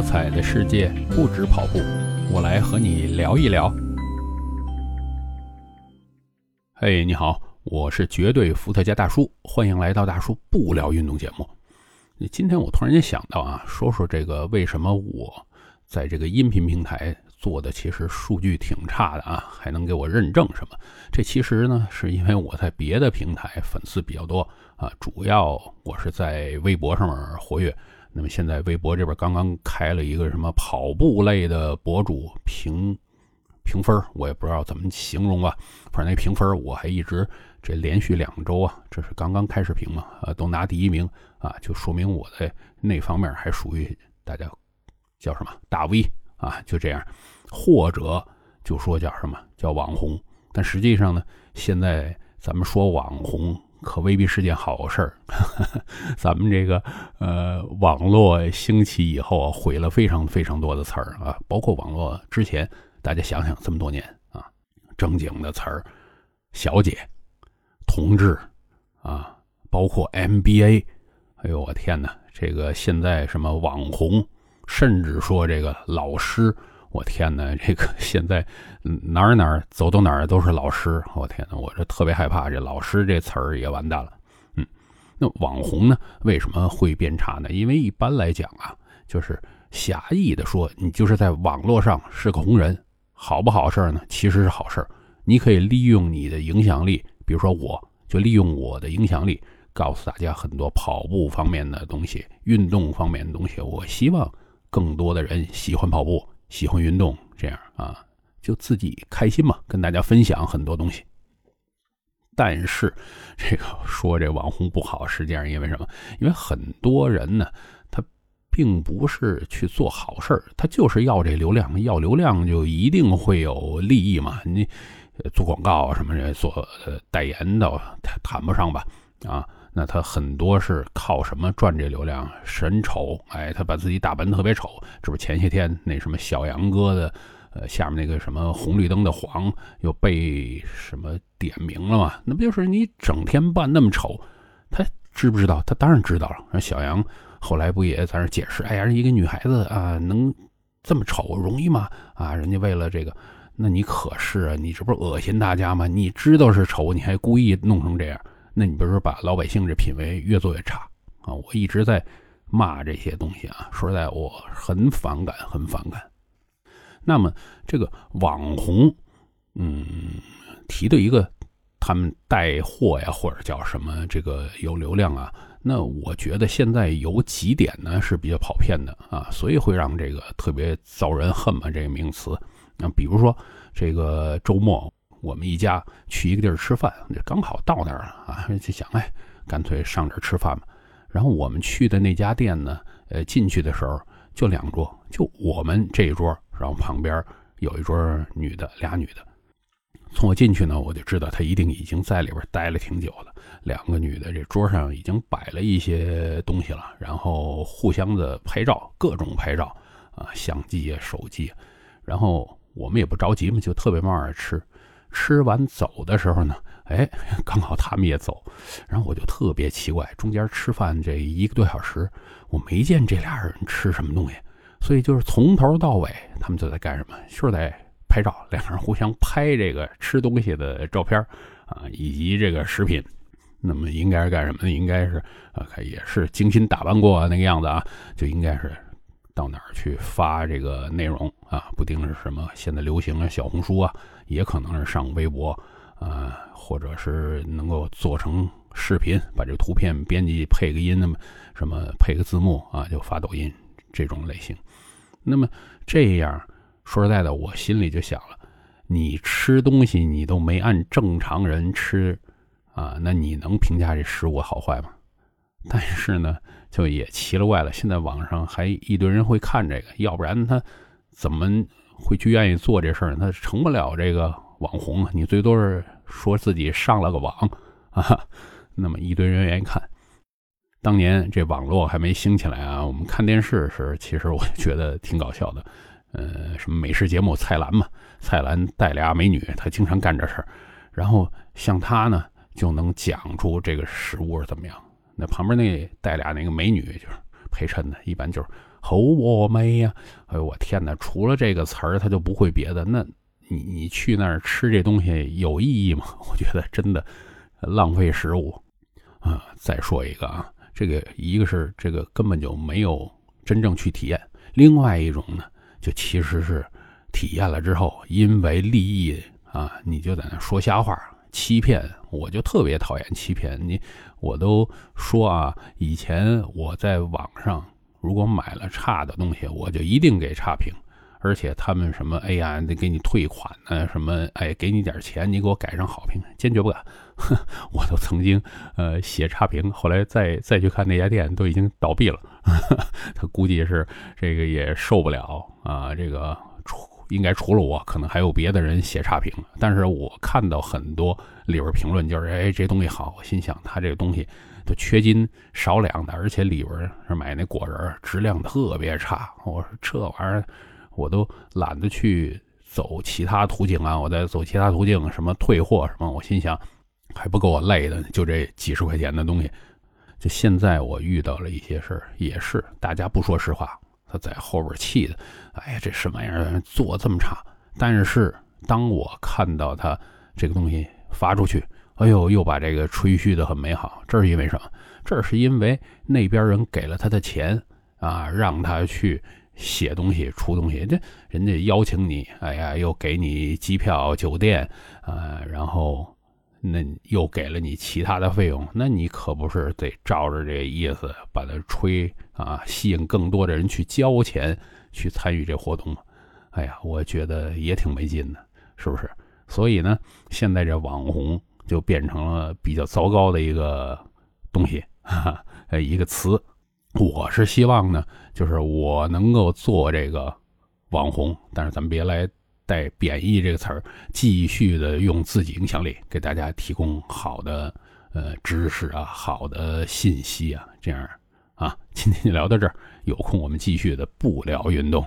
多彩的世界不止跑步，我来和你聊一聊。嘿，你好，我是绝对伏特加大叔，欢迎来到大叔不聊运动节目。今天我突然间想到啊，说说这个为什么我在这个音频平台做的其实数据挺差的啊，还能给我认证什么？这其实呢，是因为我在别的平台粉丝比较多啊，主要我是在微博上面活跃。那么现在微博这边刚刚开了一个什么跑步类的博主评评分，我也不知道怎么形容吧。反正那评分我还一直这连续两周啊，这是刚刚开始评嘛，呃，都拿第一名啊，就说明我在那方面还属于大家叫什么大 V 啊，就这样，或者就说叫什么叫网红。但实际上呢，现在咱们说网红。可未必是件好事儿。咱们这个呃，网络兴起以后啊，毁了非常非常多的词儿啊，包括网络之前，大家想想这么多年啊，正经的词儿，小姐、同志啊，包括 MBA，哎呦我天哪，这个现在什么网红，甚至说这个老师。我天哪，这个现在哪儿哪儿走到哪儿都是老师。我天哪，我这特别害怕，这老师这词儿也完蛋了。嗯，那网红呢，为什么会变差呢？因为一般来讲啊，就是狭义的说，你就是在网络上是个红人，好不好事儿呢？其实是好事儿你可以利用你的影响力，比如说我就利用我的影响力，告诉大家很多跑步方面的东西、运动方面的东西。我希望更多的人喜欢跑步。喜欢运动，这样啊，就自己开心嘛，跟大家分享很多东西。但是，这个说这网红不好，实际上因为什么？因为很多人呢，他并不是去做好事儿，他就是要这流量，要流量就一定会有利益嘛。你做广告什么的，做代言的谈不上吧？啊。那他很多是靠什么赚这流量？神丑，哎，他把自己打扮特别丑，这不前些天那什么小杨哥的，呃，下面那个什么红绿灯的黄又被什么点名了嘛？那不就是你整天扮那么丑，他知不知道？他当然知道了。那小杨后来不也在那解释？哎呀，一个女孩子啊，能这么丑容易吗？啊，人家为了这个，那你可是啊，你这不是恶心大家吗？你知道是丑，你还故意弄成这样。那你不是把老百姓这品味越做越差啊？我一直在骂这些东西啊，说实在，我很反感，很反感。那么这个网红，嗯，提的一个他们带货呀，或者叫什么这个有流量啊，那我觉得现在有几点呢是比较跑偏的啊，所以会让这个特别遭人恨嘛。这个名词，那比如说这个周末。我们一家去一个地儿吃饭，刚好到那儿了啊，就想哎，干脆上这儿吃饭吧。然后我们去的那家店呢，呃，进去的时候就两桌，就我们这一桌，然后旁边有一桌女的，俩女的。从我进去呢，我就知道她一定已经在里边待了挺久了。两个女的，这桌上已经摆了一些东西了，然后互相的拍照，各种拍照啊，相机啊，手机。然后我们也不着急嘛，就特别慢慢吃。吃完走的时候呢，哎，刚好他们也走，然后我就特别奇怪，中间吃饭这一个多小时，我没见这俩人吃什么东西，所以就是从头到尾他们就在干什么，就是在拍照，两个人互相拍这个吃东西的照片啊，以及这个食品。那么应该是干什么呢？应该是啊，也是精心打扮过那个样子啊，就应该是到哪儿去发这个内容啊，不定是什么现在流行的小红书啊。也可能是上微博，呃，或者是能够做成视频，把这图片编辑配个音，那么什么配个字幕啊，就发抖音这种类型。那么这样说实在的，我心里就想了，你吃东西你都没按正常人吃啊，那你能评价这食物好坏吗？但是呢，就也奇了怪了，现在网上还一堆人会看这个，要不然他怎么？会去愿意做这事儿，他成不了这个网红啊！你最多是说自己上了个网啊，那么一堆人愿意看。当年这网络还没兴起来啊，我们看电视时，其实我觉得挺搞笑的。呃，什么美食节目蔡澜嘛，蔡澜带俩美女，他经常干这事儿。然后像他呢，就能讲出这个食物是怎么样。那旁边那带俩那个美女，就是陪衬的，一般就是吼我妹呀。哎呦我天哪！除了这个词儿，他就不会别的。那你你去那儿吃这东西有意义吗？我觉得真的浪费食物啊。再说一个啊，这个一个是这个根本就没有真正去体验，另外一种呢，就其实是体验了之后，因为利益啊，你就在那说瞎话。欺骗，我就特别讨厌欺骗你。我都说啊，以前我在网上如果买了差的东西，我就一定给差评。而且他们什么，哎呀，得给你退款呢，什么，哎，给你点钱，你给我改成好评，坚决不敢。我都曾经呃写差评，后来再再去看那家店都已经倒闭了。他估计是这个也受不了啊，这个。应该除了我，可能还有别的人写差评。但是我看到很多里边评论，就是哎，这东西好。我心想，他这个东西都缺斤少两的，而且里边是买那果仁，质量特别差。我说这玩意儿，我都懒得去走其他途径啊。我再走其他途径，什么退货什么，我心想还不够我累的。就这几十块钱的东西，就现在我遇到了一些事儿，也是大家不说实话。他在后边气的，哎呀，这什么玩意儿做这么差？但是当我看到他这个东西发出去，哎呦，又把这个吹嘘的很美好。这是因为什么？这是因为那边人给了他的钱啊，让他去写东西、出东西。这人家邀请你，哎呀，又给你机票、酒店啊，然后。那又给了你其他的费用，那你可不是得照着这意思把它吹啊，吸引更多的人去交钱去参与这活动吗？哎呀，我觉得也挺没劲的，是不是？所以呢，现在这网红就变成了比较糟糕的一个东西，哈哈，一个词。我是希望呢，就是我能够做这个网红，但是咱们别来。带贬义这个词儿，继续的用自己影响力给大家提供好的呃知识啊，好的信息啊，这样啊，今天就聊到这儿，有空我们继续的不聊运动。